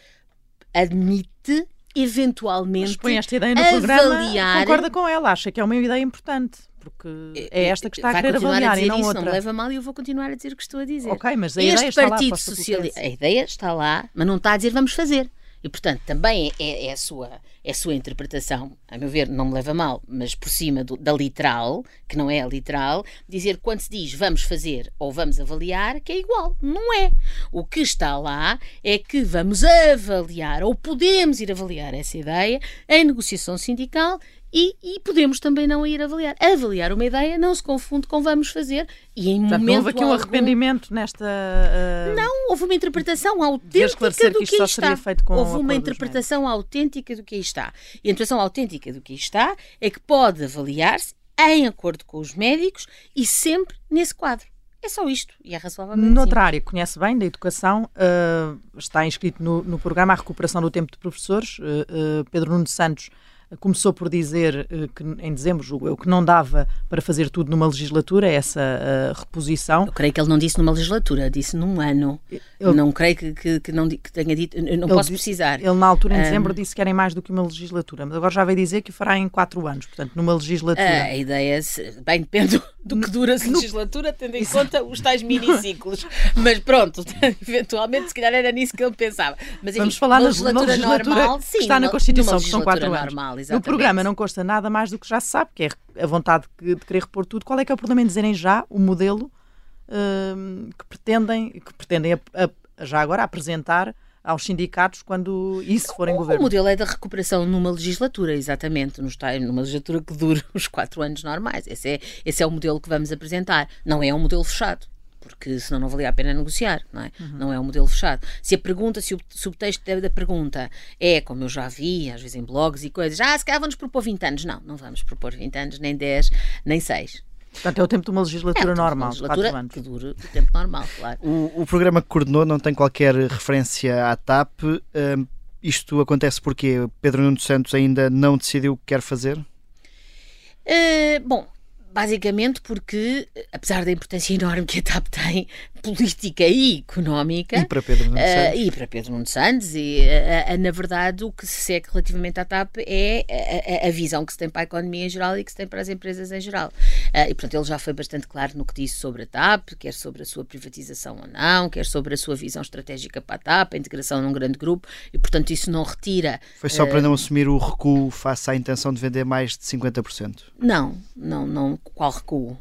admite eventualmente Mas põe esta ideia no programa, avaliar concorda com ela, acha que é uma ideia importante, porque é esta que está a querer avaliar a dizer e não isso, outra. não me leva mal e eu vou continuar a dizer o que estou a dizer. Ok, mas a este ideia está lá, Partido posso Socialista, a ideia está lá, mas não está a dizer vamos fazer. E, portanto, também é, é a, sua, é a sua interpretação, a meu ver, não me leva mal, mas por cima do- da literal, que não é a literal, dizer quando se diz vamos fazer ou vamos avaliar, que é igual. Não é. O que está lá é que vamos avaliar, ou podemos ir avaliar essa ideia em negociação sindical e, e podemos também não ir avaliar. Avaliar uma ideia não se confunde com vamos fazer e em Portanto, momento houve aqui um algum- arrependimento nesta. ah, não, houve uma interpretação autêntica do que que só aí seria está. feito com o houve uma dos interpretação autêntica do que aí está. E a interpretação autêntica do que aí está é que pode avaliar-se em acordo com os médicos e sempre nesse quadro. É só isto e é razoavelmente Noutra área que conhece bem, da educação, ah, está inscrito no, no programa a recuperação do tempo de professores. Ah, Pedro Nuno Santos começou por dizer eh, que em dezembro, julgo eu, que não dava para fazer tudo numa legislatura, essa ah, reposição. Eu creio que ele não disse numa legislatura, disse num ano. Ele- não creio que, que, que não, que tenha dito, eu não posso disse- precisar. Ele, na altura, em Ah, dezembro, disse que era mais do que uma legislatura, mas agora já veio dizer que o fará em quatro anos, portanto, numa legislatura. A ideia, se- bem, depende do- que dura a legislatura, tendo em conta os tais miniciclos. Mas pronto, eventualmente, se calhar era nisso que ele pensava. Mas, enfim, Vamos falar na legislatura, legislatura normal, sim, está na Constituição, que são quatro legislatura anos. Normal, no exatamente. programa não consta nada mais do que já se sabe, que é a vontade de querer repor tudo. Qual é que é o problema em dizerem já o modelo hum, que pretendem, que pretendem ap- ap- já agora, apresentar aos sindicatos quando isso for em governo. O modelo é da recuperação numa legislatura, exatamente, numa legislatura que dure os quatro anos normais. Esse é, esse é o modelo que vamos apresentar. Não é um modelo fechado porque senão não valia a pena negociar, não é? Uhum. Não é um modelo fechado. Se a pergunta, se o subtexto da pergunta é, como eu já vi, às vezes em blogs e coisas, ah, se calhar vamos propor 20 anos. Não, não vamos propor 20 anos, nem 10, nem 6. Portanto, é o tempo de uma legislatura é, normal, uma legislatura anos. que dure o tempo normal, claro. O, o, programa que coordenou não tem qualquer referência à TAP. Uh, isto acontece porque Pedro Nuno Santos ainda não decidiu o que quer fazer? Uh, bom, basicamente porque, apesar da importância enorme que a TAP tem, política e económica. E para Pedro Nuno Santos. Uh, e para Pedro Nuno Santos. E, uh, uh, na verdade, o que se segue relativamente à TAP é a, a, visão que se tem para a economia em geral e que se tem para as empresas em geral. e, portanto, ele já foi bastante claro no que disse sobre a TAP, quer sobre a sua privatização ou não, quer sobre a sua visão estratégica para a TAP, a integração num grande grupo, e, portanto, isso não retira. Foi só para não assumir o recuo face à intenção de vender mais de 50%? Não, não, não qual recuo?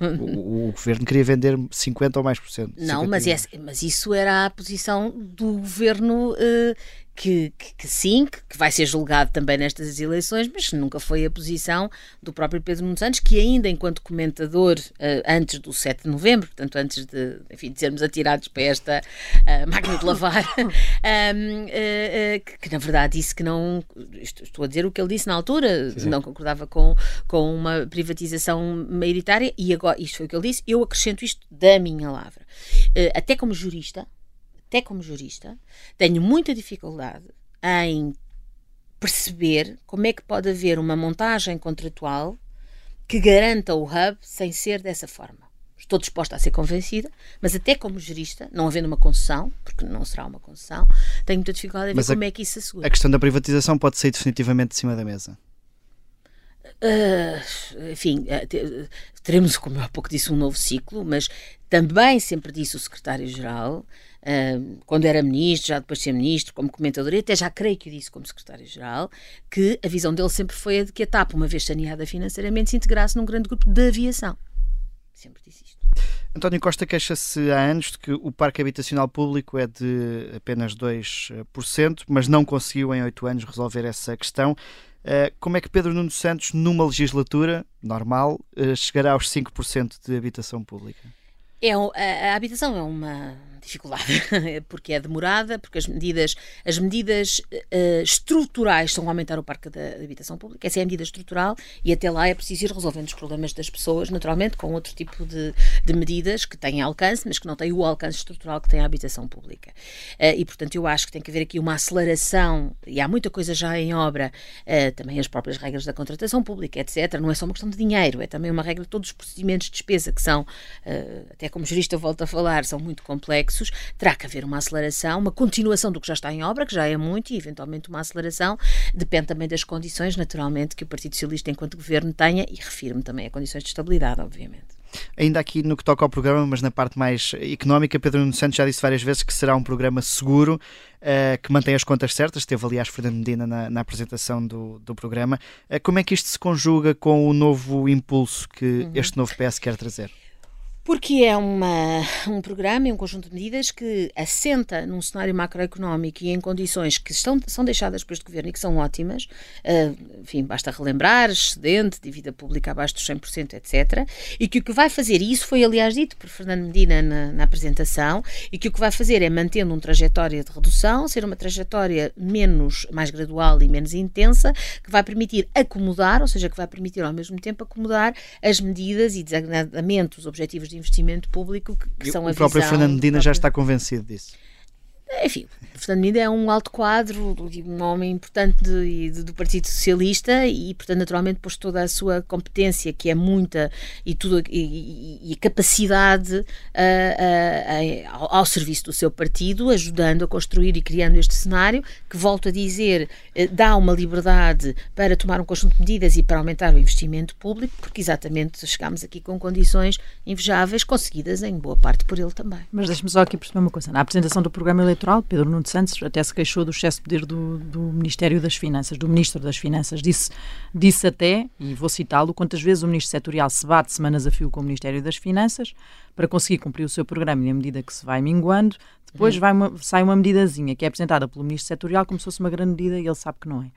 o, o, governo queria vender 50 ou mais por cento. Não, mas, mas isso era a posição do governo uh, que, que, que sim, que, que, vai ser julgado também nestas eleições, mas nunca foi a posição do próprio Pedro Nuno Santos, que ainda enquanto comentador uh, antes do 7 de novembro, portanto antes de, enfim, de sermos atirados para esta uh, máquina de lavar, um, uh, que, que, na verdade disse que não, estou a dizer o que ele disse na altura, sim, sim. não concordava com, com uma privatização maioritária e agora, isto foi o que ele disse, eu acrescento isto da minha lavra. até como jurista, até como jurista, tenho muita dificuldade em perceber como é que pode haver uma montagem contratual que garanta o hub sem ser dessa forma. Estou disposta a ser convencida, mas até como jurista, não havendo uma concessão, porque não será uma concessão, tenho muita dificuldade em ver mas como a, é que isso se assegura. A questão da privatização pode sair definitivamente de cima da mesa. Uh, enfim, uh, teremos, como eu há pouco disse, um novo ciclo, mas também sempre disse o secretário-geral quando era ministro, já depois de ser ministro, como comentador, e até já creio que o disse como secretário-geral, que a visão dele sempre foi a de que a TAP, uma vez saneada financeiramente, se integrasse num grande grupo de aviação. Sempre disse isto. António Costa queixa-se há anos de que o parque habitacional público é de apenas 2%, mas não conseguiu em oito anos resolver essa questão. Eh, como é que Pedro Nuno Santos, numa legislatura normal, eh, chegará aos 5% de habitação pública? É, a, a habitação é uma dificuldade, porque é demorada, porque as medidas, as medidas uh, estruturais são aumentar o parque da habitação pública. Essa é a medida estrutural e até lá é preciso ir resolvendo os problemas das pessoas, naturalmente, com outro tipo de, de medidas que têm alcance, mas que não têm o alcance estrutural que tem a habitação pública. Uh, e, portanto, eu acho que tem que haver aqui uma aceleração, e há muita coisa já em obra, uh, também as próprias regras da contratação pública, etc. Não é só uma questão de dinheiro, é também uma regra de todos os procedimentos de despesa que são, até como jurista volto a falar, são muito complexos complexos, terá que haver uma aceleração, uma continuação do que já está em obra, que já é muito, e eventualmente uma aceleração. Depende também das condições, naturalmente, que o Partido Socialista, enquanto governo, tenha, e refiro-me também a condições de estabilidade, obviamente. Ainda aqui no que toca ao programa, mas na parte mais económica, Pedro Nuno Santos já disse várias vezes que será um programa seguro, uh, que mantém as contas certas. Teve, aliás, Fernando Medina na, na apresentação do, do programa. Uh, como é que isto se conjuga com o novo impulso que uhum. este novo PS quer trazer? Porque é uma, um programa e um conjunto de medidas que assenta num cenário macroeconómico e em condições que estão, são deixadas por este governo e que são ótimas. Uh, enfim, basta relembrar: excedente, dívida pública abaixo dos 100%, etc. E que o que vai fazer, e isso foi aliás dito por Fernando Medina na, na apresentação, e que o que vai fazer é mantendo uma trajetória de redução, ser uma trajetória menos, mais gradual e menos intensa, que vai permitir acomodar, ou seja, que vai permitir ao mesmo tempo acomodar as medidas e designadamente os objetivos de investimento público que, que são a O próprio Fernando Medina já está convencido disso. Enfim, Fernando Medina é um alto quadro, um homem importante do, do Partido Socialista e, portanto, naturalmente pôs toda a sua competência, que é muita, e, tudo, e, e capacidade uh, uh, ao, ao, serviço do seu partido, ajudando a construir e criando este cenário, que, volto a dizer, uh, dá uma liberdade para tomar um conjunto de medidas e para aumentar o investimento público, porque exatamente chegámos aqui com condições invejáveis, conseguidas em boa parte por ele também. Mas deixe-me só aqui perceber uma coisa. Na apresentação do programa eleitoral natural. Pedro Nuno Santos até se queixou do excesso de poder do, do Ministério das Finanças, do Ministro das Finanças. Disse, disse até, e vou citá-lo, quantas vezes o Ministro Setorial se bate semanas a fio com o Ministério das Finanças para conseguir cumprir o seu programa e na medida que se vai minguando, depois vai uma, sai uma medidazinha que é apresentada pelo Ministro Setorial como se fosse uma grande medida e ele sabe que não é.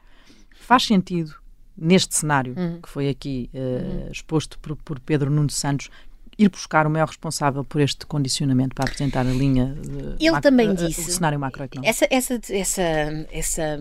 Faz sentido neste cenário Uhum. que foi aqui uh, exposto por, por Pedro Nuno Santos, ir buscar o maior responsável por este condicionamento para apresentar a linha de Ele macro- também eh, disse o cenário macroeconómico. Essa, essa, essa, essa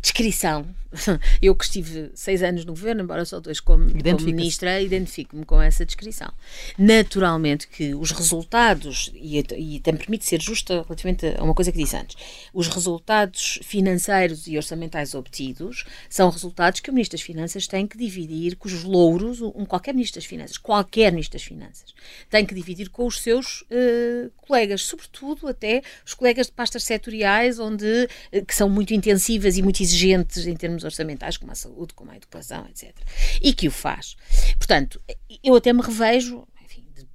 descrição, eu que estive seis anos no governo, embora só dois como, como ministra, identifico-me com essa descrição. Naturalmente que os resultados, e, e também permite ser justa relativamente a uma coisa que disse antes, os resultados financeiros e orçamentais obtidos são resultados que o Ministro das Finanças tem que dividir, cujos louros, um, qualquer Ministro das Finanças, qualquer Ministro das Finanças, tem que dividir com os seus eh, colegas, sobretudo até os colegas de pastas setoriais, onde, eh, que são muito intensivas e muito exigentes em termos orçamentais, como a saúde, como a educação, etc. E que o faz. Portanto, eu até me revejo,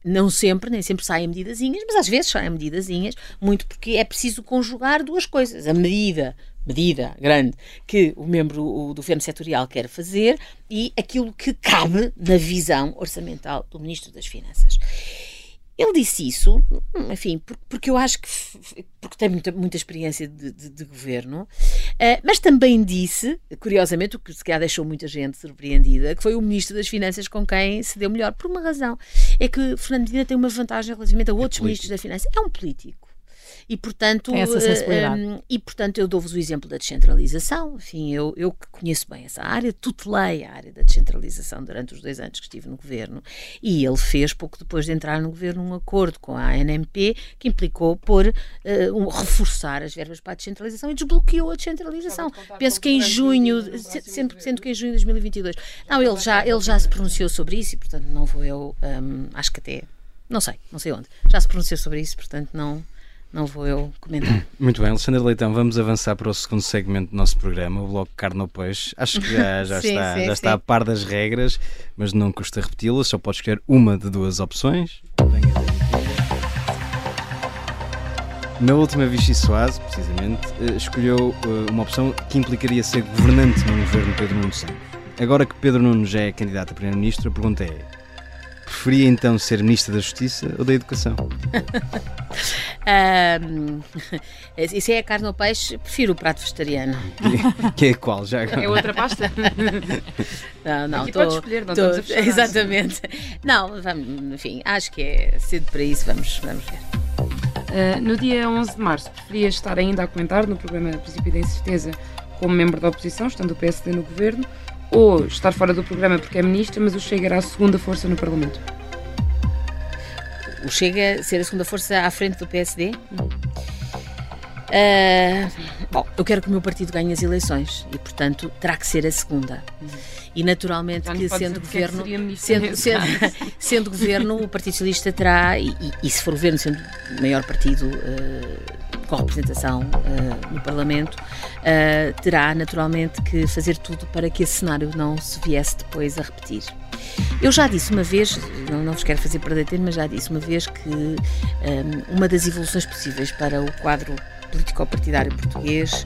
não sempre, nem sempre saem medidazinhas, mas às vezes saem medidazinhas, muito porque é preciso conjugar duas coisas. A medida medida grande que o membro do governo setorial quer fazer e aquilo que cabe na visão orçamental do Ministro das Finanças. Ele disse isso, hum, enfim, por- porque eu acho que porque tem muita, muita experiência de, de- de governo, eh, mas também disse, curiosamente, o que se calhar deixou muita gente surpreendida, que foi o Ministro das Finanças com quem se deu melhor, por uma razão. É que Fernando Medina tem uma vantagem relativamente a outros Ministros das Finanças. É um político. E portanto, Tem essa eh, hum, e portanto eu dou-vos o exemplo da descentralização. Enfim, eu, eu que conheço bem essa área, tutelei a área da descentralização durante os dois anos que estive no governo e ele fez, pouco depois de entrar no governo, um acordo com a ANMP que implicou por eh, um- reforçar as verbas para a descentralização e desbloqueou a descentralização. Penso que em junho, se- sempre, sendo que em junho de 2022. Não, ele já, ele já se pronunciou sobre isso e, portanto, não vou eu, hum, acho que até, não sei, não sei onde, já se pronunciou sobre isso, portanto, não, não vou eu comentar. Muito bem, Alexandre Leitão, vamos avançar para o segundo segmento do nosso programa, o bloco Carne ao Peixe. Acho que já, já Sim, está, sim, já está a par das regras, mas não custa repeti-las, só pode escolher uma de duas opções. Na última Vichy Soase, precisamente, eh, escolheu eh, uma opção que implicaria ser governante no governo Pedro Nuno Santos. Agora que Pedro Nuno já é candidato a primeiro-ministro, a pergunta é: preferia então ser ministro da Justiça ou da Educação? Ahm, isso é a carne ou peixe, prefiro o prato vegetariano. que é qual? Já agora? É outra pasta? Não, não, Aqui tô- podes escolher, não tô- estamos a. Exatamente. Não, vamos, enfim, acho que é cedo para isso, vamos, vamos ver. Uh, no dia 11 de março, preferia estar ainda a comentar no programa Princípio da Incerteza como membro da oposição, estando o PSD no governo, ou estar fora do programa porque é ministra, mas o Chega era a segunda força no Parlamento. O Chega a ser a segunda força à frente do PSD? Ah, bom, eu quero que o meu partido ganhe as eleições e, portanto, terá que ser a segunda. E naturalmente que sendo é que governo, ministro sendo, sendo, sendo governo, o Partido Socialista terá, e, e- e se for governo, sendo o maior partido ah, com representação ah, no Parlamento, ah, terá naturalmente que fazer tudo para que esse cenário não se viesse depois a repetir. Eu já disse uma vez, não, não vos quero fazer perder tempo, mas já disse uma vez que hum, uma das evoluções possíveis para o quadro político-partidário português,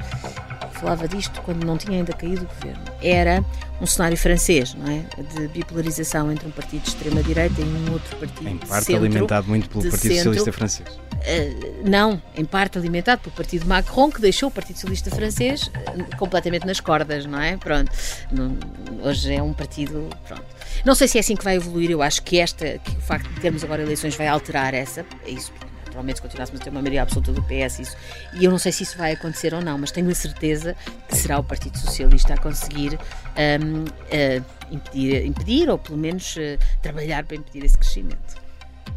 falava disto quando não tinha ainda caído o governo, era um cenário francês, não é? De bipolarização entre um partido de extrema-direita e um outro partido Em parte centro, alimentado muito pelo Partido centro, Socialista Francês. Uh, não, em parte alimentado pelo Partido Macron, que deixou o Partido Socialista Francês uh, completamente nas cordas, não é? Pronto. Não- hoje é um partido. Pronto. Não sei se é assim que vai evoluir. Eu acho que, esta, que o facto de termos agora eleições vai alterar essa. É isso. Naturalmente, se continuássemos a ter uma maioria absoluta do PS, isso. E eu não sei se isso vai acontecer ou não, mas tenho a certeza que será o Partido Socialista a conseguir um, uh, impedir, impedir, ou pelo menos uh, trabalhar para impedir esse crescimento.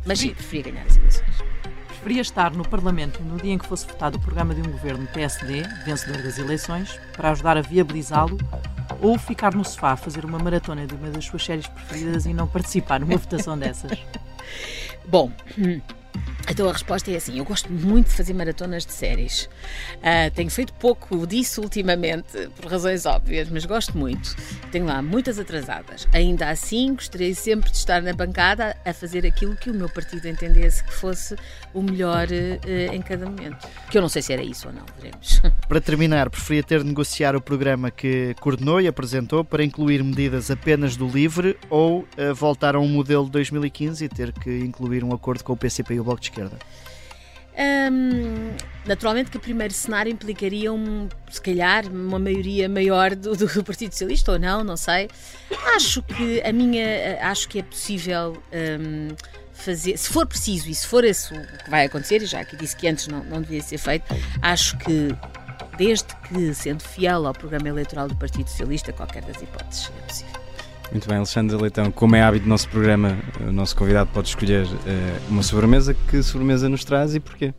Mas sim, preferia ganhar as eleições. Preferia estar no Parlamento no dia em que fosse votado o programa de um governo PSD, vencedor das eleições, para ajudar a viabilizá-lo, ou ficar no sofá a fazer uma maratona de uma das suas séries preferidas e não participar numa votação dessas? Bom, Então a resposta é assim: eu gosto muito de fazer maratonas de séries. Uh, tenho feito pouco disso ultimamente, por razões óbvias, mas gosto muito. Tenho lá muitas atrasadas. Ainda assim, gostaria sempre de estar na bancada a fazer aquilo que o meu partido entendesse que fosse o melhor uh, em cada momento. Que eu não sei se era isso ou não, veremos. Para terminar, preferia ter de negociar o programa que coordenou e apresentou para incluir medidas apenas do LIVRE ou uh, voltar a um modelo de 2015 e ter que incluir um acordo com o PCP o Bloco de Esquerda? Naturalmente que o primeiro cenário implicaria, um, se calhar, uma maioria maior do, do, Partido Socialista ou não, não sei. Acho que a minha, acho que é possível fazer, se for preciso e se for isso o que vai acontecer, e já que disse que antes não, não devia ser feito, acho que desde que sendo fiel ao programa eleitoral do Partido Socialista, qualquer das hipóteses é possível. Muito bem, Alexandre Leitão, como é hábito do nosso programa, o nosso convidado pode escolher uh, uma sobremesa. Que sobremesa nos traz e porquê?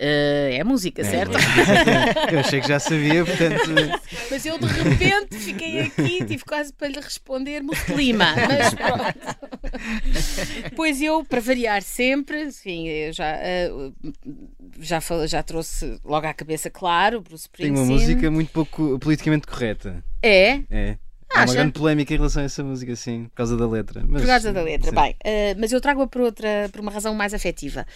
Uh, é música, é, certo? eu achei que já sabia, portanto. Mas eu de repente fiquei aqui, tive quase para lhe responder Muslima, mas pronto. pois eu, para variar sempre, enfim, já, uh, já, já trouxe logo à cabeça, claro, Bruce Springsteen. Tem uma música muito pouco politicamente correta. É? É. Há uma grande polémica em relação a essa música, sim, por causa da letra. Mas, por causa da letra, sim. bem. Uh, mas eu trago-a por, outra, por uma razão mais afetiva.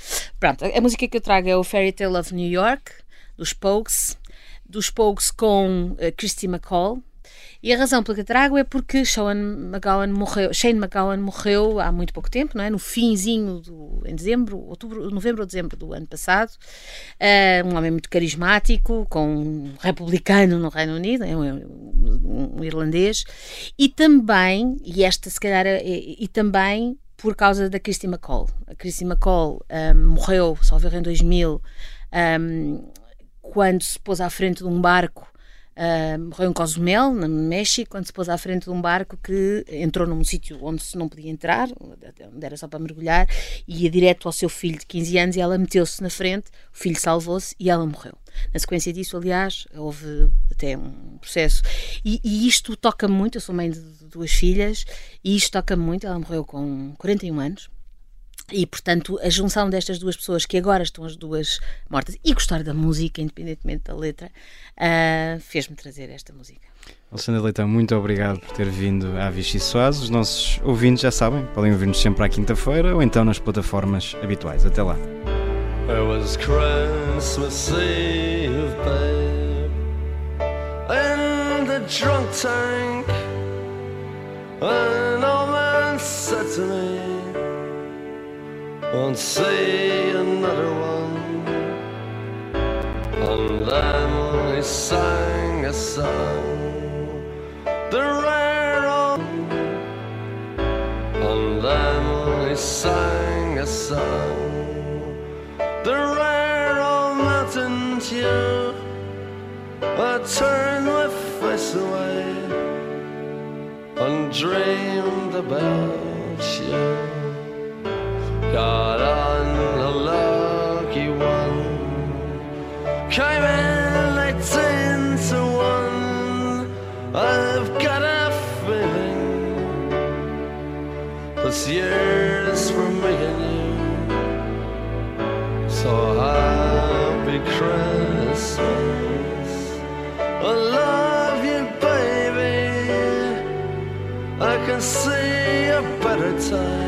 Pronto, a música que eu trago é o Fairy Tale of New York, dos Pogues, dos Pogues com uh, Christy McCall, e a razão pela que trago é porque Shane McGowan morreu, Shane McGowan morreu há muito pouco tempo, não é? No finzinho do em dezembro, outubro, novembro ou dezembro do ano passado. Uh, um homem muito carismático, com um republicano no Reino Unido, é um, um, irlandês, e também, e esta se calhar, é, e, e também por causa da Christy McCall. A Christy McCall um, ah, morreu, só em 2000, um, quando se pôs à frente de um barco Uh, morreu em Cozumel, no México, quando se pôs à frente de um barco que entrou num sítio onde se não podia entrar, onde era só para mergulhar, e ia direto ao seu filho de 15 anos e ela meteu-se na frente, o filho salvou-se e ela morreu. Na sequência disso, aliás, houve até um processo. E, e isto toca-me muito, eu sou mãe de duas filhas, e isto toca-me muito, ela morreu com 41 anos, e, portanto, a junção destas duas pessoas, que agora estão as duas mortas, e gostar da música, independentemente da letra, uh, fez-me trazer esta música. Alexandre Leitão, muito obrigado por ter vindo à Vichy Soares. Os nossos ouvintes já sabem, podem ouvir-nos sempre à quinta-feira ou então nas plataformas habituais. Até lá. It won't see another one. And then he sang a song, the rare one. And then he sang a song, the rare old mountain tune. I turned my face away and dreamed about you got on a lucky one. Came in ten to one. I've got a feeling this year's for me and you. So happy Christmas. I love you, baby. I can see a better time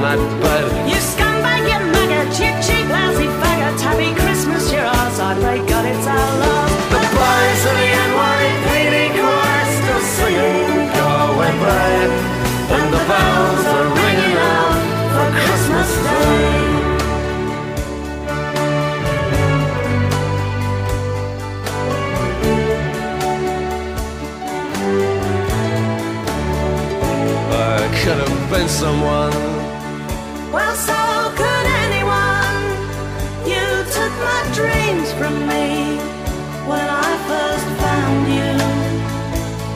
My bed. You scumbag, you maggot, cheap, cheap, lousy faggot. Happy Christmas, you're ours. I pray God it's our love. The boys of the NYPD chorus still singing Go Away Babe. And the bells are ringing out for Christmas Day. I could have been someone.